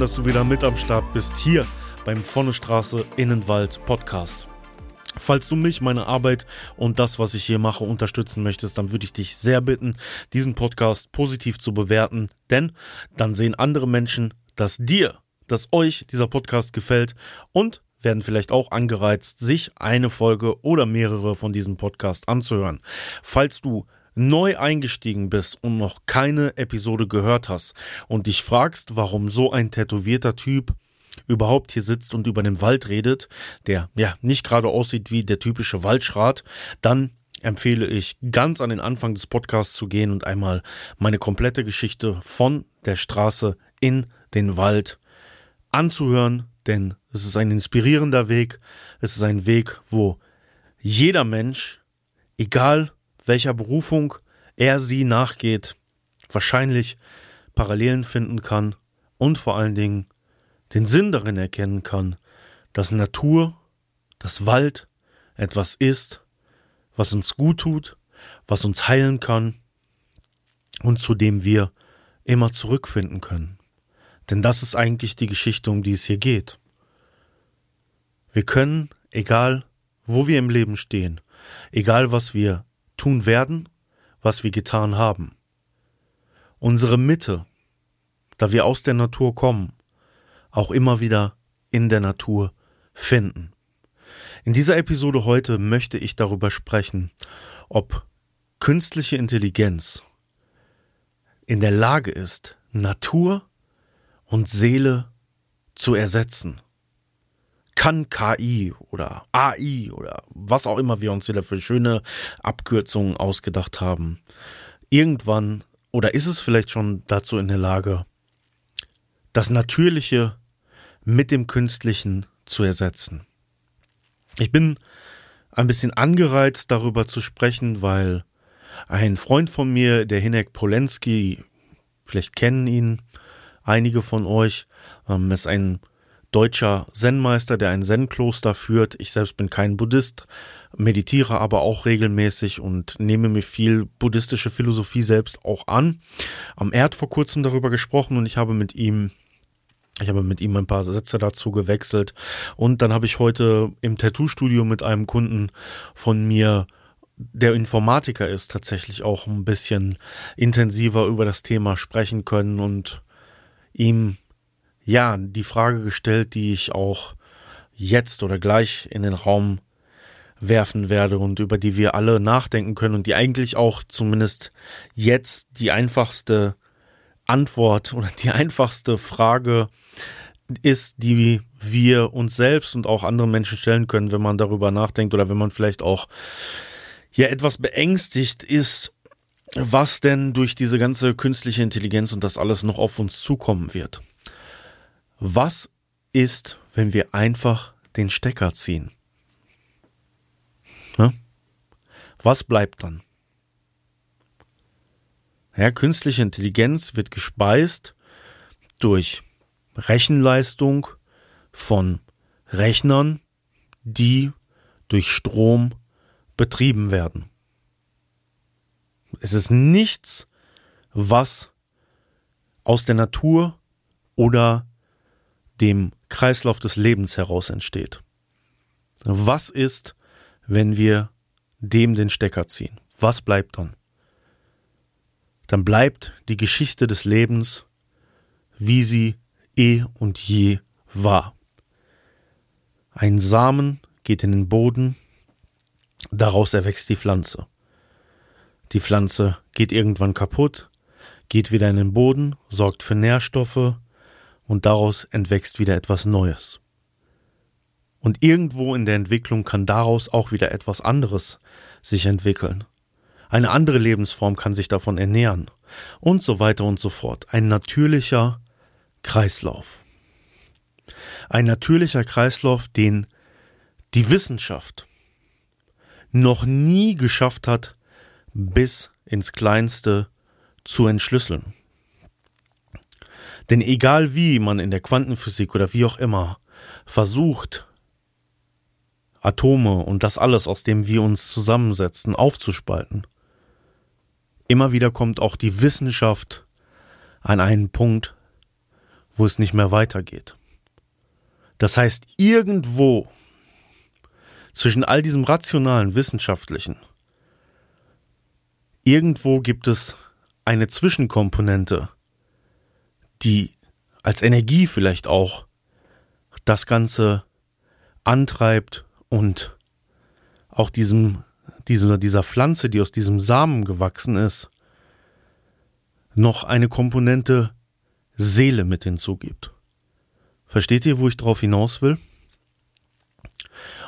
dass du wieder mit am Start bist hier beim Vorne Straße Innenwald Podcast. Falls du mich, meine Arbeit und das, was ich hier mache, unterstützen möchtest, dann würde ich dich sehr bitten, diesen Podcast positiv zu bewerten, denn dann sehen andere Menschen, dass dir, dass euch dieser Podcast gefällt und werden vielleicht auch angereizt, sich eine Folge oder mehrere von diesem Podcast anzuhören. Falls du neu eingestiegen bist und noch keine Episode gehört hast und dich fragst, warum so ein tätowierter Typ überhaupt hier sitzt und über den Wald redet, der ja nicht gerade aussieht wie der typische Waldschrat, dann empfehle ich ganz an den Anfang des Podcasts zu gehen und einmal meine komplette Geschichte von der Straße in den Wald anzuhören, denn es ist ein inspirierender Weg, es ist ein Weg, wo jeder Mensch, egal welcher Berufung er sie nachgeht, wahrscheinlich Parallelen finden kann und vor allen Dingen den Sinn darin erkennen kann, dass Natur, das Wald etwas ist, was uns gut tut, was uns heilen kann und zu dem wir immer zurückfinden können. Denn das ist eigentlich die Geschichte, um die es hier geht. Wir können, egal wo wir im Leben stehen, egal was wir tun werden, was wir getan haben, unsere Mitte, da wir aus der Natur kommen, auch immer wieder in der Natur finden. In dieser Episode heute möchte ich darüber sprechen, ob künstliche Intelligenz in der Lage ist, Natur und Seele zu ersetzen. Kann KI oder AI oder was auch immer wir uns wieder für schöne Abkürzungen ausgedacht haben, irgendwann oder ist es vielleicht schon dazu in der Lage, das Natürliche mit dem Künstlichen zu ersetzen. Ich bin ein bisschen angereizt darüber zu sprechen, weil ein Freund von mir, der Hinek Polenski, vielleicht kennen ihn einige von euch, ähm, ist ein deutscher Zen-Meister, der ein Zen-Kloster führt. Ich selbst bin kein Buddhist, meditiere aber auch regelmäßig und nehme mir viel buddhistische Philosophie selbst auch an. Ähm, er hat vor kurzem darüber gesprochen und ich habe mit ihm ich habe mit ihm ein paar Sätze dazu gewechselt und dann habe ich heute im Tattoo-Studio mit einem Kunden von mir, der Informatiker ist, tatsächlich auch ein bisschen intensiver über das Thema sprechen können und ihm ja die Frage gestellt, die ich auch jetzt oder gleich in den Raum werfen werde und über die wir alle nachdenken können und die eigentlich auch zumindest jetzt die einfachste Antwort oder die einfachste Frage ist, die wir uns selbst und auch andere Menschen stellen können, wenn man darüber nachdenkt oder wenn man vielleicht auch ja etwas beängstigt ist, was denn durch diese ganze künstliche Intelligenz und das alles noch auf uns zukommen wird. Was ist, wenn wir einfach den Stecker ziehen? Ne? Was bleibt dann? Ja, künstliche Intelligenz wird gespeist durch Rechenleistung von Rechnern, die durch Strom betrieben werden. Es ist nichts, was aus der Natur oder dem Kreislauf des Lebens heraus entsteht. Was ist, wenn wir dem den Stecker ziehen? Was bleibt dann? dann bleibt die Geschichte des Lebens, wie sie eh und je war. Ein Samen geht in den Boden, daraus erwächst die Pflanze. Die Pflanze geht irgendwann kaputt, geht wieder in den Boden, sorgt für Nährstoffe und daraus entwächst wieder etwas Neues. Und irgendwo in der Entwicklung kann daraus auch wieder etwas anderes sich entwickeln. Eine andere Lebensform kann sich davon ernähren und so weiter und so fort. Ein natürlicher Kreislauf. Ein natürlicher Kreislauf, den die Wissenschaft noch nie geschafft hat, bis ins Kleinste zu entschlüsseln. Denn egal wie man in der Quantenphysik oder wie auch immer versucht, Atome und das alles, aus dem wir uns zusammensetzen, aufzuspalten, immer wieder kommt auch die Wissenschaft an einen Punkt, wo es nicht mehr weitergeht. Das heißt, irgendwo zwischen all diesem rationalen, wissenschaftlichen, irgendwo gibt es eine Zwischenkomponente, die als Energie vielleicht auch das Ganze antreibt und auch diesem, dieser, dieser Pflanze, die aus diesem Samen gewachsen ist, noch eine Komponente Seele mit hinzugibt. Versteht ihr, wo ich drauf hinaus will?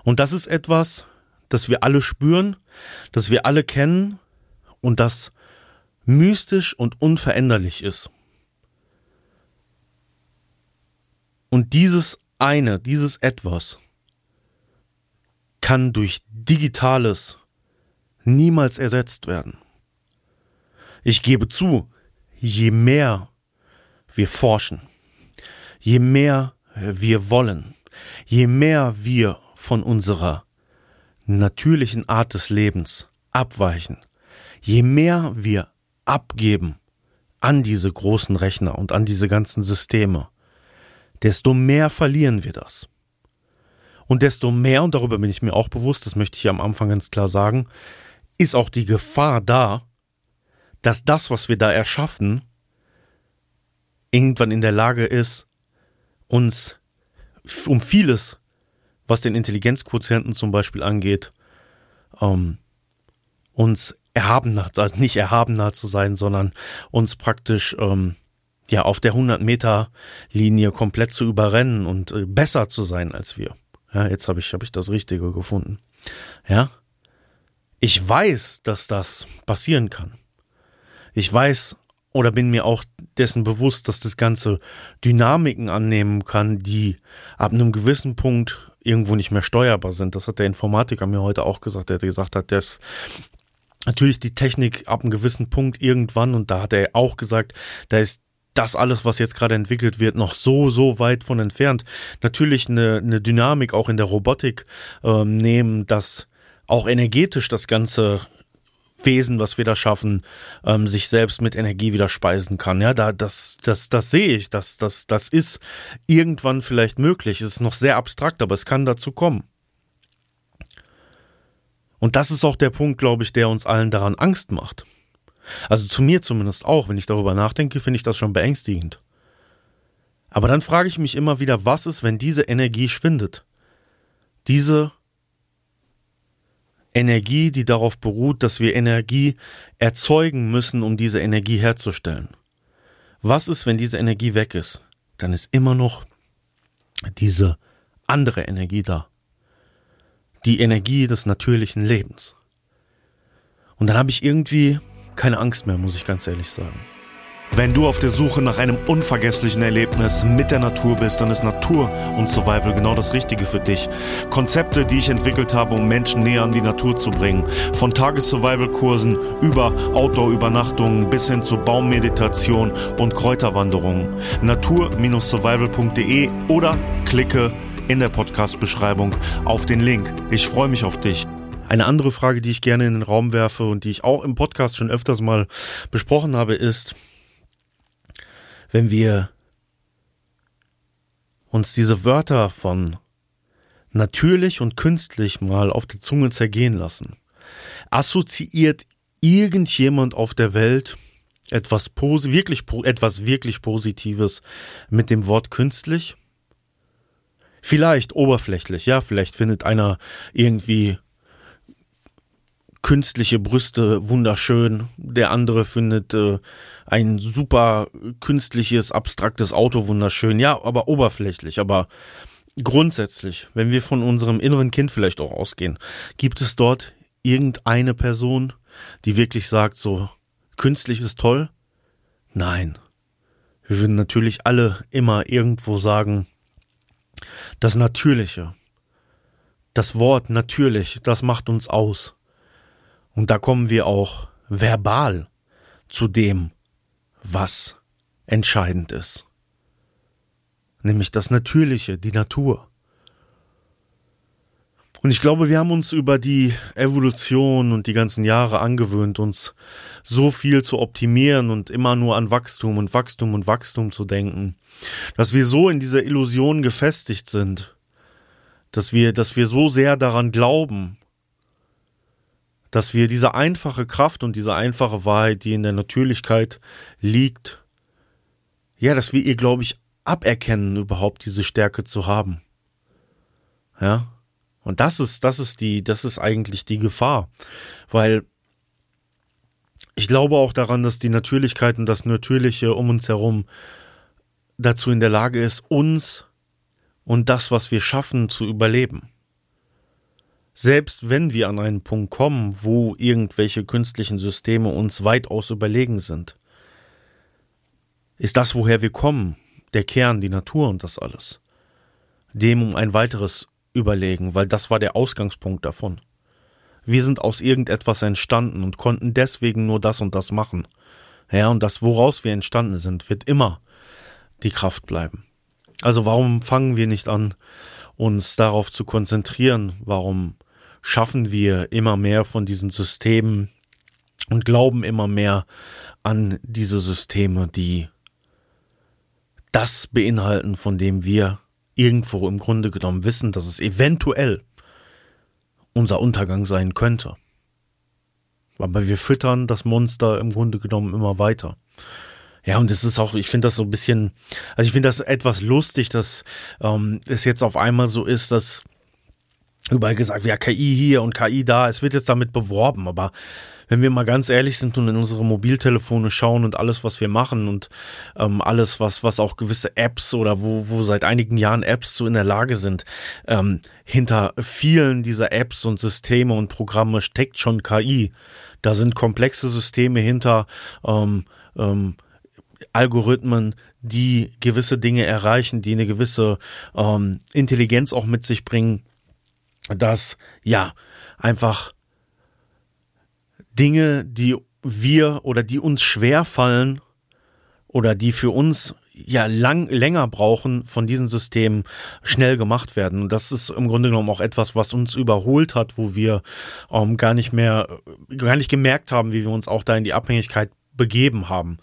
Und das ist etwas, das wir alle spüren, das wir alle kennen und das mystisch und unveränderlich ist. Und dieses eine, dieses etwas kann durch Digitales niemals ersetzt werden. Ich gebe zu, je mehr wir forschen, je mehr wir wollen, je mehr wir von unserer natürlichen Art des Lebens abweichen, je mehr wir abgeben an diese großen Rechner und an diese ganzen Systeme, desto mehr verlieren wir das. Und desto mehr, und darüber bin ich mir auch bewusst, das möchte ich am Anfang ganz klar sagen, ist auch die Gefahr da, dass das, was wir da erschaffen, irgendwann in der Lage ist, uns um vieles, was den Intelligenzquotienten zum Beispiel angeht, ähm, uns erhabener, also nicht erhabener zu sein, sondern uns praktisch ähm, ja auf der 100 Meter Linie komplett zu überrennen und äh, besser zu sein als wir. Ja, jetzt habe ich habe ich das Richtige gefunden. Ja, ich weiß, dass das passieren kann. Ich weiß oder bin mir auch dessen bewusst, dass das Ganze Dynamiken annehmen kann, die ab einem gewissen Punkt irgendwo nicht mehr steuerbar sind. Das hat der Informatiker mir heute auch gesagt. Der gesagt hat, dass natürlich die Technik ab einem gewissen Punkt irgendwann, und da hat er auch gesagt, da ist das alles, was jetzt gerade entwickelt wird, noch so, so weit von entfernt. Natürlich eine, eine Dynamik auch in der Robotik ähm, nehmen, dass auch energetisch das Ganze Wesen, was wir da schaffen, ähm, sich selbst mit Energie wieder speisen kann. Ja, da, das, das, das sehe ich. Das, das, das ist irgendwann vielleicht möglich. Es ist noch sehr abstrakt, aber es kann dazu kommen. Und das ist auch der Punkt, glaube ich, der uns allen daran Angst macht. Also zu mir zumindest auch, wenn ich darüber nachdenke, finde ich das schon beängstigend. Aber dann frage ich mich immer wieder, was ist, wenn diese Energie schwindet? Diese Energie, die darauf beruht, dass wir Energie erzeugen müssen, um diese Energie herzustellen. Was ist, wenn diese Energie weg ist? Dann ist immer noch diese andere Energie da. Die Energie des natürlichen Lebens. Und dann habe ich irgendwie keine Angst mehr, muss ich ganz ehrlich sagen. Wenn du auf der Suche nach einem unvergesslichen Erlebnis mit der Natur bist, dann ist Natur und Survival genau das Richtige für dich. Konzepte, die ich entwickelt habe, um Menschen näher an die Natur zu bringen. Von Tages-Survival-Kursen über Outdoor-Übernachtungen bis hin zu Baummeditation und Kräuterwanderungen. Natur-survival.de oder klicke in der Podcast-Beschreibung auf den Link. Ich freue mich auf dich. Eine andere Frage, die ich gerne in den Raum werfe und die ich auch im Podcast schon öfters mal besprochen habe, ist, wenn wir uns diese Wörter von natürlich und künstlich mal auf der Zunge zergehen lassen, assoziiert irgendjemand auf der Welt etwas wirklich etwas wirklich Positives mit dem Wort künstlich? Vielleicht oberflächlich, ja, vielleicht findet einer irgendwie künstliche Brüste wunderschön, der andere findet äh, ein super künstliches, abstraktes Auto wunderschön, ja, aber oberflächlich, aber grundsätzlich, wenn wir von unserem inneren Kind vielleicht auch ausgehen, gibt es dort irgendeine Person, die wirklich sagt, so künstlich ist toll? Nein. Wir würden natürlich alle immer irgendwo sagen, Das Natürliche. Das Wort natürlich, das macht uns aus. Und da kommen wir auch verbal zu dem, was entscheidend ist. Nämlich das Natürliche, die Natur. Und ich glaube, wir haben uns über die Evolution und die ganzen Jahre angewöhnt, uns so viel zu optimieren und immer nur an Wachstum und Wachstum und Wachstum zu denken, dass wir so in dieser Illusion gefestigt sind, dass wir, dass wir so sehr daran glauben, dass wir diese einfache Kraft und diese einfache Wahrheit, die in der Natürlichkeit liegt, ja, dass wir ihr, glaube ich, aberkennen, überhaupt diese Stärke zu haben. Ja. Und das ist, das ist die, das ist eigentlich die Gefahr. Weil ich glaube auch daran, dass die Natürlichkeit und das Natürliche um uns herum dazu in der Lage ist, uns und das, was wir schaffen, zu überleben. Selbst wenn wir an einen Punkt kommen, wo irgendwelche künstlichen Systeme uns weitaus überlegen sind, ist das, woher wir kommen, der Kern, die Natur und das alles, dem um ein weiteres überlegen, weil das war der Ausgangspunkt davon. Wir sind aus irgendetwas entstanden und konnten deswegen nur das und das machen. Ja, und das, woraus wir entstanden sind, wird immer die Kraft bleiben. Also warum fangen wir nicht an, uns darauf zu konzentrieren? Warum schaffen wir immer mehr von diesen Systemen und glauben immer mehr an diese Systeme, die das beinhalten, von dem wir irgendwo im Grunde genommen wissen, dass es eventuell unser Untergang sein könnte. Aber wir füttern das Monster im Grunde genommen immer weiter. Ja, und es ist auch, ich finde das so ein bisschen, also ich finde das etwas lustig, dass ähm, es jetzt auf einmal so ist, dass überall gesagt ja, KI hier und KI da, es wird jetzt damit beworben, aber wenn wir mal ganz ehrlich sind und in unsere Mobiltelefone schauen und alles, was wir machen und ähm, alles, was, was auch gewisse Apps oder wo, wo seit einigen Jahren Apps so in der Lage sind, ähm, hinter vielen dieser Apps und Systeme und Programme steckt schon KI. Da sind komplexe Systeme hinter, ähm, ähm, Algorithmen, die gewisse Dinge erreichen, die eine gewisse ähm, Intelligenz auch mit sich bringen, dass ja einfach Dinge, die wir oder die uns schwer fallen oder die für uns ja lang länger brauchen von diesen Systemen schnell gemacht werden. Und das ist im Grunde genommen auch etwas was uns überholt hat wo wir ähm, gar nicht mehr gar nicht gemerkt haben wie wir uns auch da in die Abhängigkeit begeben haben.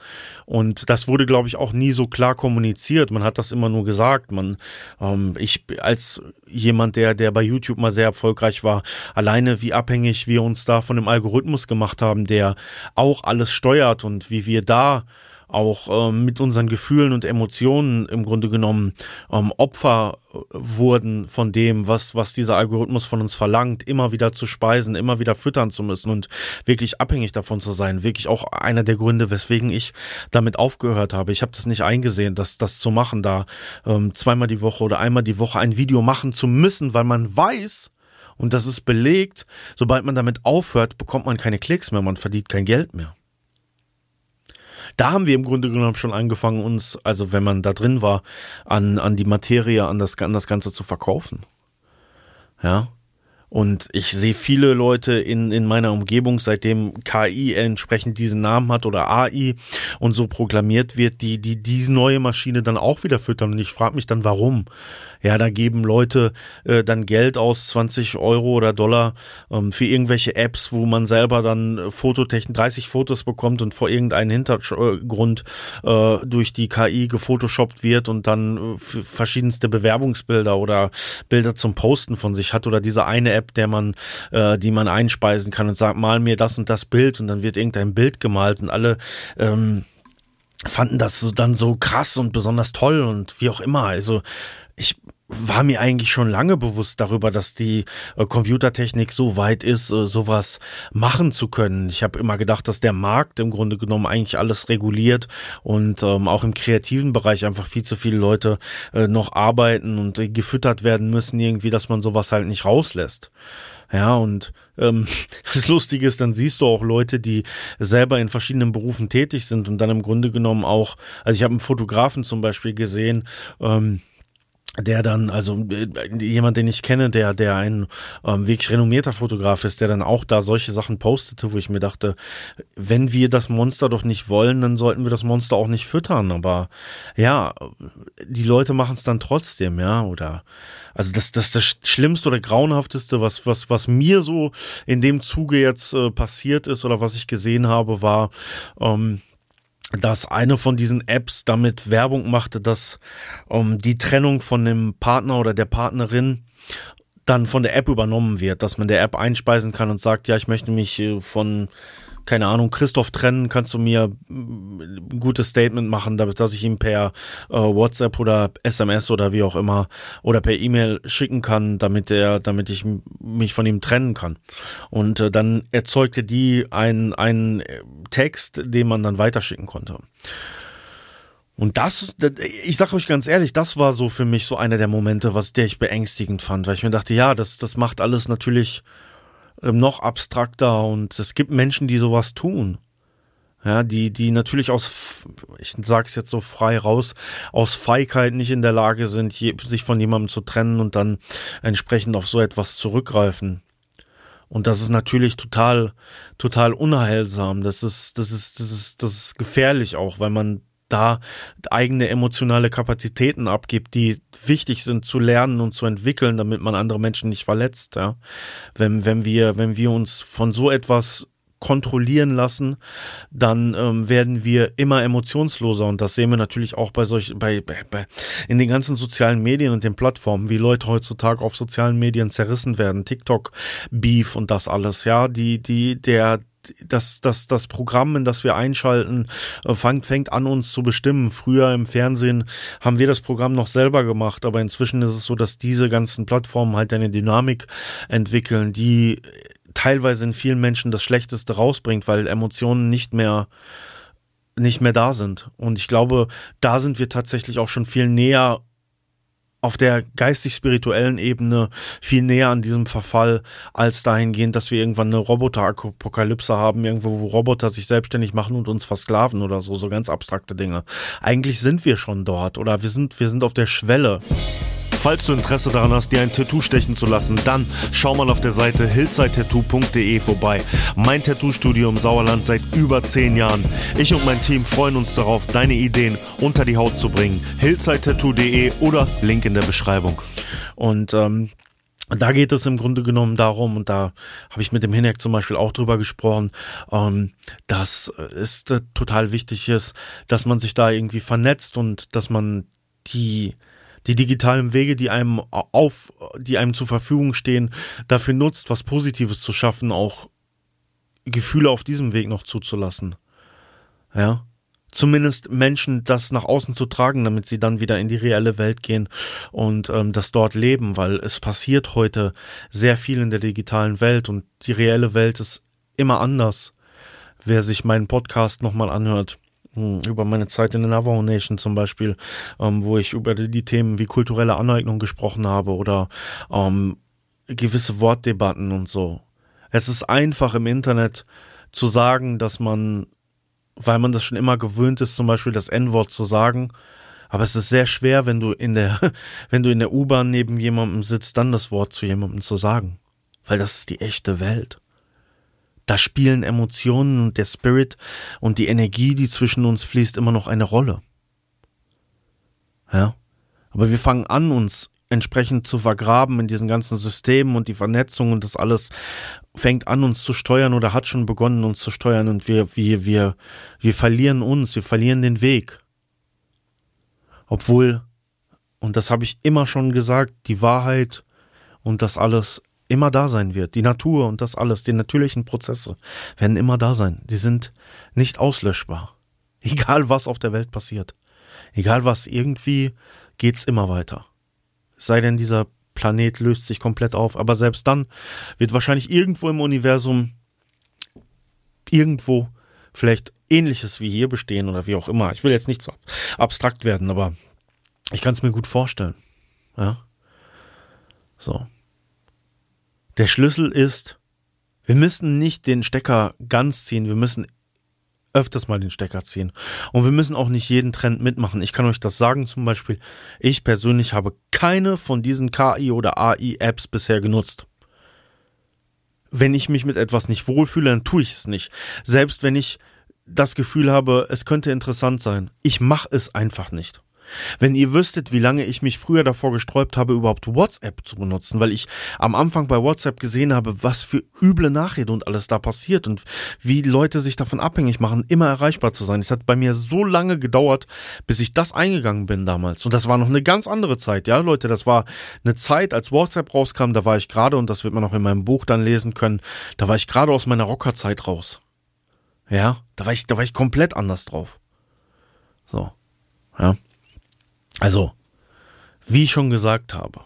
Und das wurde, glaube ich, auch nie so klar kommuniziert. Man hat das immer nur gesagt. Man, ähm, ich als jemand, der, der bei YouTube mal sehr erfolgreich war, alleine wie abhängig wir uns da von dem Algorithmus gemacht haben, der auch alles steuert und wie wir da auch ähm, mit unseren Gefühlen und Emotionen im Grunde genommen ähm, Opfer äh, wurden von dem, was, was dieser Algorithmus von uns verlangt, immer wieder zu speisen, immer wieder füttern zu müssen und wirklich abhängig davon zu sein. Wirklich auch einer der Gründe, weswegen ich damit aufgehört habe. Ich habe das nicht eingesehen, dass das zu machen, da ähm, zweimal die Woche oder einmal die Woche ein Video machen zu müssen, weil man weiß, und das ist belegt, sobald man damit aufhört, bekommt man keine Klicks mehr, man verdient kein Geld mehr da haben wir im Grunde genommen schon angefangen, uns, also wenn man da drin war, an, an die Materie, an das, an das Ganze zu verkaufen. Ja. Und ich sehe viele Leute in, in meiner Umgebung, seitdem KI entsprechend diesen Namen hat oder AI und so proklamiert wird, die, die diese neue Maschine dann auch wieder füttern. Und ich frage mich dann, warum? Ja, da geben Leute äh, dann Geld aus, 20 Euro oder Dollar ähm, für irgendwelche Apps, wo man selber dann äh, Fototechnik, 30 Fotos bekommt und vor irgendeinem Hintergrund äh, durch die KI gefotoshoppt wird und dann äh, verschiedenste Bewerbungsbilder oder Bilder zum Posten von sich hat oder diese eine App, der man, äh, die man einspeisen kann und sagt, mal mir das und das Bild und dann wird irgendein Bild gemalt und alle ähm, fanden das dann so krass und besonders toll und wie auch immer. Also ich war mir eigentlich schon lange bewusst darüber, dass die äh, Computertechnik so weit ist, äh, sowas machen zu können. Ich habe immer gedacht, dass der Markt im Grunde genommen eigentlich alles reguliert und ähm, auch im kreativen Bereich einfach viel zu viele Leute äh, noch arbeiten und äh, gefüttert werden müssen, irgendwie, dass man sowas halt nicht rauslässt. Ja, und ähm, das Lustige ist, dann siehst du auch Leute, die selber in verschiedenen Berufen tätig sind und dann im Grunde genommen auch, also ich habe einen Fotografen zum Beispiel gesehen, ähm, der dann, also äh, jemand, den ich kenne, der, der ein ähm, wirklich renommierter Fotograf ist, der dann auch da solche Sachen postete, wo ich mir dachte, wenn wir das Monster doch nicht wollen, dann sollten wir das Monster auch nicht füttern. Aber ja, die Leute machen es dann trotzdem, ja, oder also das, das das Schlimmste oder Grauenhafteste, was, was, was mir so in dem Zuge jetzt äh, passiert ist oder was ich gesehen habe, war, ähm, dass eine von diesen Apps damit Werbung machte, dass um, die Trennung von dem Partner oder der Partnerin dann von der App übernommen wird, dass man der App einspeisen kann und sagt, ja, ich möchte mich äh, von keine Ahnung, Christoph trennen, kannst du mir ein gutes Statement machen, damit, dass ich ihm per äh, WhatsApp oder SMS oder wie auch immer oder per E-Mail schicken kann, damit er, damit ich mich von ihm trennen kann. Und äh, dann erzeugte die einen, einen Text, den man dann weiterschicken konnte. Und das, ich sage euch ganz ehrlich, das war so für mich so einer der Momente, was der ich beängstigend fand, weil ich mir dachte, ja, das, das macht alles natürlich noch abstrakter und es gibt Menschen, die sowas tun. Ja, die, die natürlich aus, ich sage es jetzt so frei raus, aus Feigheit nicht in der Lage sind, je, sich von jemandem zu trennen und dann entsprechend auf so etwas zurückgreifen. Und das ist natürlich total, total unheilsam. Das ist, das ist, das ist, das ist gefährlich auch, weil man da eigene emotionale Kapazitäten abgibt, die wichtig sind zu lernen und zu entwickeln, damit man andere Menschen nicht verletzt. Ja? Wenn, wenn wir, wenn wir uns von so etwas kontrollieren lassen, dann ähm, werden wir immer emotionsloser und das sehen wir natürlich auch bei solch bei, bei, in den ganzen sozialen Medien und den Plattformen, wie Leute heutzutage auf sozialen Medien zerrissen werden, TikTok, Beef und das alles, ja, die die der das, das, das Programm, in das wir einschalten, äh, fängt, fängt an, uns zu bestimmen. Früher im Fernsehen haben wir das Programm noch selber gemacht, aber inzwischen ist es so, dass diese ganzen Plattformen halt eine Dynamik entwickeln, die teilweise in vielen Menschen das Schlechteste rausbringt, weil Emotionen nicht mehr nicht mehr da sind. Und ich glaube, da sind wir tatsächlich auch schon viel näher auf der geistig-spirituellen Ebene viel näher an diesem Verfall, als dahingehend, dass wir irgendwann eine Roboter-Apokalypse haben, irgendwo, wo Roboter sich selbstständig machen und uns versklaven oder so, so ganz abstrakte Dinge. Eigentlich sind wir schon dort oder wir sind, wir sind auf der Schwelle. Falls du Interesse daran hast, dir ein Tattoo stechen zu lassen, dann schau mal auf der Seite hillsidetattoo.de vorbei. Mein Tattoo-Studio im Sauerland seit über zehn Jahren. Ich und mein Team freuen uns darauf, deine Ideen unter die Haut zu bringen. hillsidetattoo.de oder Link in der Beschreibung. Und ähm, da geht es im Grunde genommen darum, und da habe ich mit dem Hinek zum Beispiel auch drüber gesprochen, ähm, dass es total wichtig ist, dass man sich da irgendwie vernetzt und dass man die die digitalen Wege, die einem auf, die einem zur Verfügung stehen, dafür nutzt, was Positives zu schaffen, auch Gefühle auf diesem Weg noch zuzulassen. Ja. Zumindest Menschen das nach außen zu tragen, damit sie dann wieder in die reelle Welt gehen und ähm, das dort leben, weil es passiert heute sehr viel in der digitalen Welt und die reelle Welt ist immer anders. Wer sich meinen Podcast nochmal anhört, über meine Zeit in der Navajo Nation zum Beispiel, ähm, wo ich über die Themen wie kulturelle Aneignung gesprochen habe oder ähm, gewisse Wortdebatten und so. Es ist einfach im Internet zu sagen, dass man, weil man das schon immer gewöhnt ist, zum Beispiel das N-Wort zu sagen, aber es ist sehr schwer, wenn du in der, wenn du in der U-Bahn neben jemandem sitzt, dann das Wort zu jemandem zu sagen. Weil das ist die echte Welt. Da spielen Emotionen und der Spirit und die Energie, die zwischen uns fließt, immer noch eine Rolle. Ja. Aber wir fangen an, uns entsprechend zu vergraben in diesen ganzen Systemen und die Vernetzung und das alles fängt an, uns zu steuern oder hat schon begonnen, uns zu steuern und wir, wir, wir, wir verlieren uns, wir verlieren den Weg. Obwohl, und das habe ich immer schon gesagt, die Wahrheit und das alles immer da sein wird. Die Natur und das alles, die natürlichen Prozesse werden immer da sein. Die sind nicht auslöschbar. Egal was auf der Welt passiert. Egal was, irgendwie geht's immer weiter. sei denn, dieser Planet löst sich komplett auf. Aber selbst dann wird wahrscheinlich irgendwo im Universum irgendwo vielleicht ähnliches wie hier bestehen oder wie auch immer. Ich will jetzt nicht so abstrakt werden, aber ich kann es mir gut vorstellen. Ja. So. Der Schlüssel ist, wir müssen nicht den Stecker ganz ziehen, wir müssen öfters mal den Stecker ziehen. Und wir müssen auch nicht jeden Trend mitmachen. Ich kann euch das sagen zum Beispiel, ich persönlich habe keine von diesen KI oder AI-Apps bisher genutzt. Wenn ich mich mit etwas nicht wohlfühle, dann tue ich es nicht. Selbst wenn ich das Gefühl habe, es könnte interessant sein. Ich mache es einfach nicht. Wenn ihr wüsstet, wie lange ich mich früher davor gesträubt habe, überhaupt WhatsApp zu benutzen, weil ich am Anfang bei WhatsApp gesehen habe, was für üble Nachrede und alles da passiert und wie Leute sich davon abhängig machen, immer erreichbar zu sein. Es hat bei mir so lange gedauert, bis ich das eingegangen bin damals. Und das war noch eine ganz andere Zeit, ja, Leute. Das war eine Zeit, als WhatsApp rauskam, da war ich gerade, und das wird man auch in meinem Buch dann lesen können, da war ich gerade aus meiner Rockerzeit raus. Ja, da war ich, da war ich komplett anders drauf. So. Ja. Also, wie ich schon gesagt habe,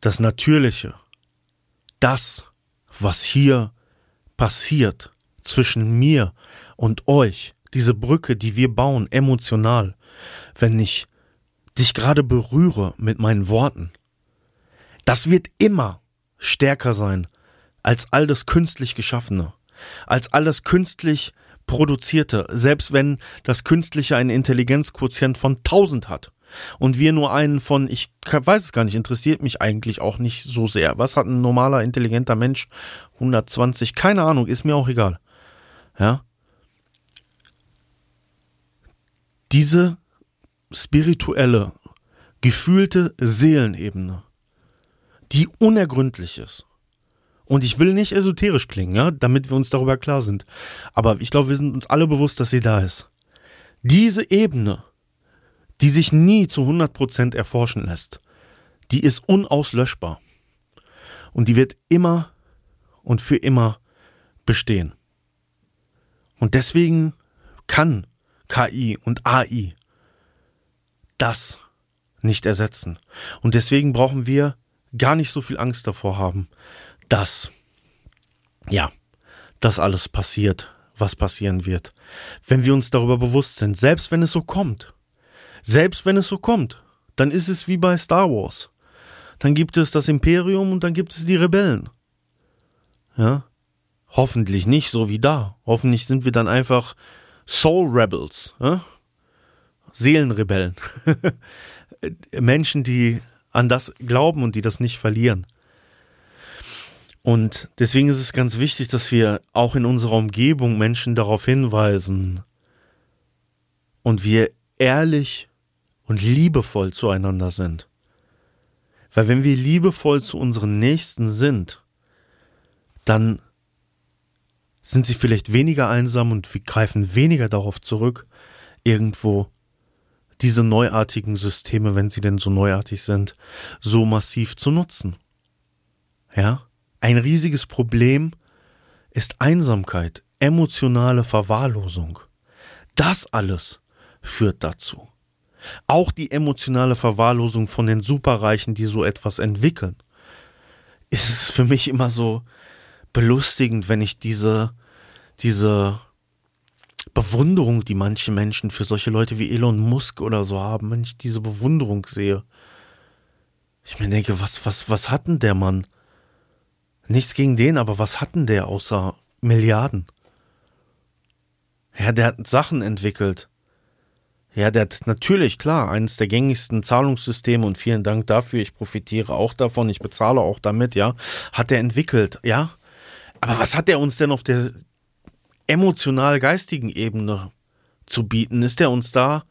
das Natürliche, das, was hier passiert zwischen mir und euch, diese Brücke, die wir bauen, emotional, wenn ich dich gerade berühre mit meinen Worten, das wird immer stärker sein als all das künstlich Geschaffene, als alles künstlich produzierte, selbst wenn das Künstliche einen Intelligenzquotient von 1000 hat und wir nur einen von, ich weiß es gar nicht, interessiert mich eigentlich auch nicht so sehr. Was hat ein normaler, intelligenter Mensch? 120, keine Ahnung, ist mir auch egal. Ja. Diese spirituelle, gefühlte Seelenebene, die unergründlich ist, und ich will nicht esoterisch klingen, ja, damit wir uns darüber klar sind. Aber ich glaube, wir sind uns alle bewusst, dass sie da ist. Diese Ebene, die sich nie zu 100% erforschen lässt, die ist unauslöschbar. Und die wird immer und für immer bestehen. Und deswegen kann KI und AI das nicht ersetzen. Und deswegen brauchen wir gar nicht so viel Angst davor haben, dass, ja, das alles passiert, was passieren wird. Wenn wir uns darüber bewusst sind, selbst wenn es so kommt, selbst wenn es so kommt, dann ist es wie bei Star Wars. Dann gibt es das Imperium und dann gibt es die Rebellen. Ja? Hoffentlich nicht so wie da. Hoffentlich sind wir dann einfach Soul Rebels. Ja? Seelenrebellen. Menschen, die an das glauben und die das nicht verlieren. Und deswegen ist es ganz wichtig, dass wir auch in unserer Umgebung Menschen darauf hinweisen und wir ehrlich und liebevoll zueinander sind. Weil wenn wir liebevoll zu unseren Nächsten sind, dann sind sie vielleicht weniger einsam und wir greifen weniger darauf zurück, irgendwo diese neuartigen Systeme, wenn sie denn so neuartig sind, so massiv zu nutzen. Ja? Ein riesiges Problem ist Einsamkeit, emotionale Verwahrlosung. Das alles führt dazu. Auch die emotionale Verwahrlosung von den Superreichen, die so etwas entwickeln. Ist es für mich immer so belustigend, wenn ich diese, diese Bewunderung, die manche Menschen für solche Leute wie Elon Musk oder so haben, wenn ich diese Bewunderung sehe. Ich mir denke, was, was, was hat denn der Mann? Nichts gegen den, aber was hatten der außer Milliarden? Ja, der hat Sachen entwickelt. Ja, der hat natürlich, klar, eines der gängigsten Zahlungssysteme und vielen Dank dafür, ich profitiere auch davon, ich bezahle auch damit, ja, hat er entwickelt, ja. Aber was hat er uns denn auf der emotional-geistigen Ebene zu bieten? Ist er uns da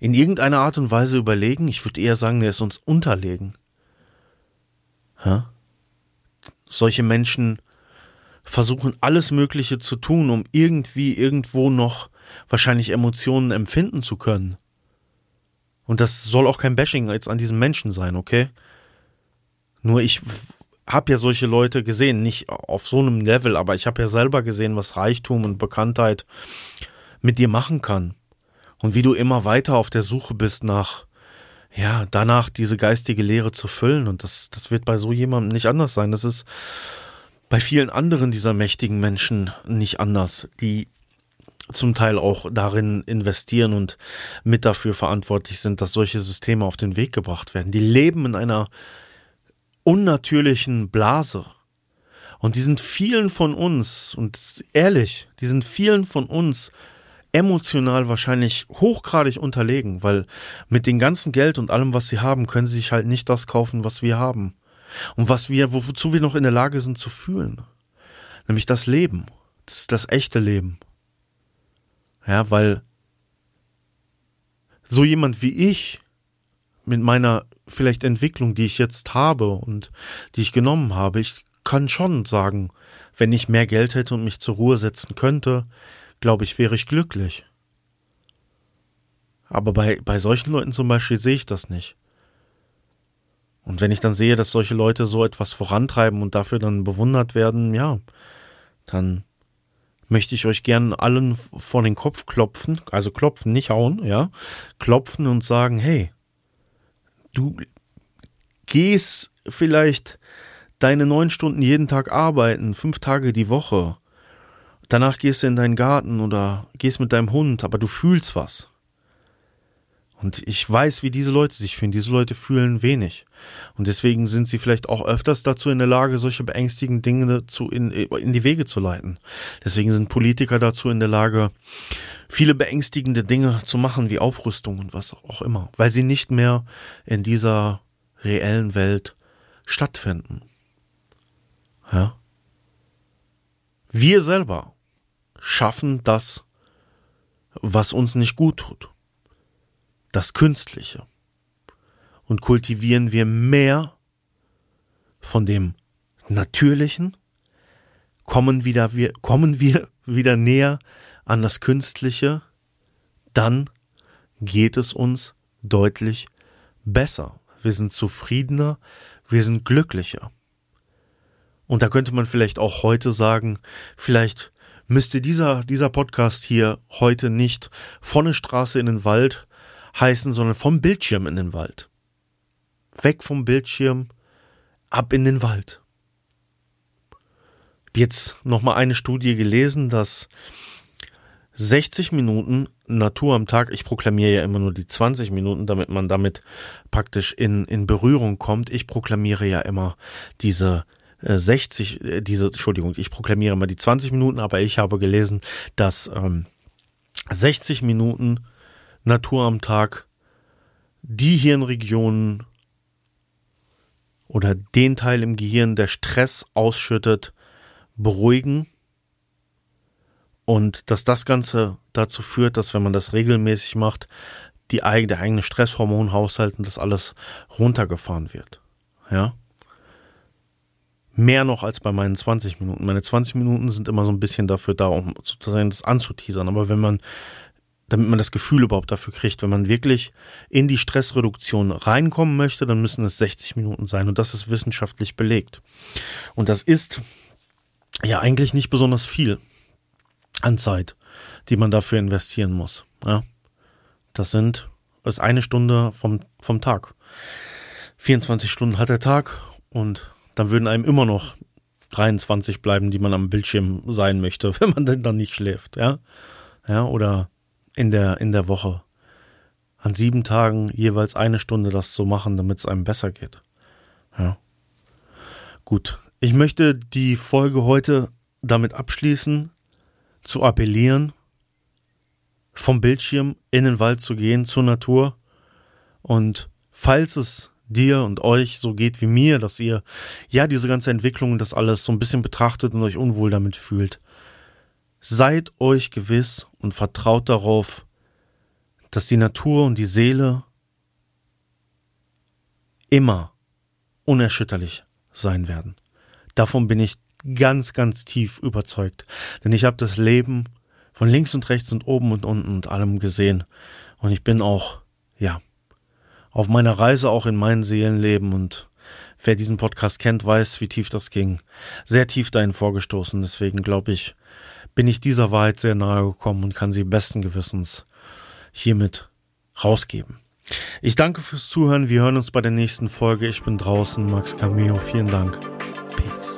in irgendeiner Art und Weise überlegen? Ich würde eher sagen, er ist uns unterlegen. Ja? Solche Menschen versuchen alles Mögliche zu tun, um irgendwie irgendwo noch wahrscheinlich Emotionen empfinden zu können. Und das soll auch kein Bashing jetzt an diesen Menschen sein, okay? Nur ich habe ja solche Leute gesehen, nicht auf so einem Level, aber ich habe ja selber gesehen, was Reichtum und Bekanntheit mit dir machen kann. Und wie du immer weiter auf der Suche bist nach ja, danach diese geistige Lehre zu füllen. Und das, das wird bei so jemandem nicht anders sein. Das ist bei vielen anderen dieser mächtigen Menschen nicht anders, die zum Teil auch darin investieren und mit dafür verantwortlich sind, dass solche Systeme auf den Weg gebracht werden. Die leben in einer unnatürlichen Blase. Und die sind vielen von uns, und ehrlich, die sind vielen von uns emotional wahrscheinlich hochgradig unterlegen, weil mit dem ganzen Geld und allem, was sie haben, können sie sich halt nicht das kaufen, was wir haben. Und was wir, wozu wir noch in der Lage sind zu fühlen. Nämlich das Leben. Das ist das echte Leben. Ja, weil so jemand wie ich mit meiner vielleicht Entwicklung, die ich jetzt habe und die ich genommen habe, ich kann schon sagen, wenn ich mehr Geld hätte und mich zur Ruhe setzen könnte, glaube ich, wäre ich glücklich. Aber bei, bei solchen Leuten zum Beispiel sehe ich das nicht. Und wenn ich dann sehe, dass solche Leute so etwas vorantreiben und dafür dann bewundert werden, ja, dann möchte ich euch gern allen vor den Kopf klopfen, also klopfen, nicht hauen, ja, klopfen und sagen, hey, du gehst vielleicht deine neun Stunden jeden Tag arbeiten, fünf Tage die Woche. Danach gehst du in deinen Garten oder gehst mit deinem Hund, aber du fühlst was. Und ich weiß, wie diese Leute sich fühlen. Diese Leute fühlen wenig. Und deswegen sind sie vielleicht auch öfters dazu in der Lage, solche beängstigenden Dinge zu in, in die Wege zu leiten. Deswegen sind Politiker dazu in der Lage, viele beängstigende Dinge zu machen, wie Aufrüstung und was auch immer, weil sie nicht mehr in dieser reellen Welt stattfinden. Ja? Wir selber schaffen das, was uns nicht gut tut das Künstliche und kultivieren wir mehr von dem Natürlichen, kommen, wieder, wir, kommen wir wieder näher an das Künstliche, dann geht es uns deutlich besser. Wir sind zufriedener, wir sind glücklicher. Und da könnte man vielleicht auch heute sagen, vielleicht müsste dieser, dieser Podcast hier heute nicht von der Straße in den Wald heißen, sondern vom Bildschirm in den Wald. Weg vom Bildschirm, ab in den Wald. Jetzt nochmal eine Studie gelesen, dass 60 Minuten Natur am Tag, ich proklamiere ja immer nur die 20 Minuten, damit man damit praktisch in, in Berührung kommt. Ich proklamiere ja immer diese 60, äh, äh, diese, Entschuldigung, ich proklamiere immer die 20 Minuten, aber ich habe gelesen, dass ähm, 60 Minuten Natur am Tag die Hirnregionen oder den Teil im Gehirn, der Stress ausschüttet, beruhigen und dass das Ganze dazu führt, dass wenn man das regelmäßig macht, die eigene, der eigene Stresshormonhaushalt und das alles runtergefahren wird. Ja. Mehr noch als bei meinen 20 Minuten. Meine 20 Minuten sind immer so ein bisschen dafür da, um sozusagen das anzuteasern. Aber wenn man damit man das Gefühl überhaupt dafür kriegt. Wenn man wirklich in die Stressreduktion reinkommen möchte, dann müssen es 60 Minuten sein und das ist wissenschaftlich belegt. Und das ist ja eigentlich nicht besonders viel an Zeit, die man dafür investieren muss. Ja, das sind das ist eine Stunde vom vom Tag. 24 Stunden hat der Tag und dann würden einem immer noch 23 bleiben, die man am Bildschirm sein möchte, wenn man denn dann nicht schläft, ja? Ja, oder in der, in der Woche. An sieben Tagen jeweils eine Stunde das zu machen, damit es einem besser geht. Ja. Gut. Ich möchte die Folge heute damit abschließen, zu appellieren, vom Bildschirm in den Wald zu gehen, zur Natur. Und falls es dir und euch so geht wie mir, dass ihr ja diese ganze Entwicklung und das alles so ein bisschen betrachtet und euch unwohl damit fühlt, Seid euch gewiss und vertraut darauf, dass die Natur und die Seele immer unerschütterlich sein werden. Davon bin ich ganz, ganz tief überzeugt. Denn ich habe das Leben von links und rechts und oben und unten und allem gesehen. Und ich bin auch, ja, auf meiner Reise auch in mein Seelenleben und wer diesen Podcast kennt, weiß, wie tief das ging. Sehr tief dahin vorgestoßen. Deswegen glaube ich, bin ich dieser Wahrheit sehr nahe gekommen und kann sie besten Gewissens hiermit rausgeben. Ich danke fürs Zuhören. Wir hören uns bei der nächsten Folge. Ich bin draußen. Max Cameo. Vielen Dank. Peace.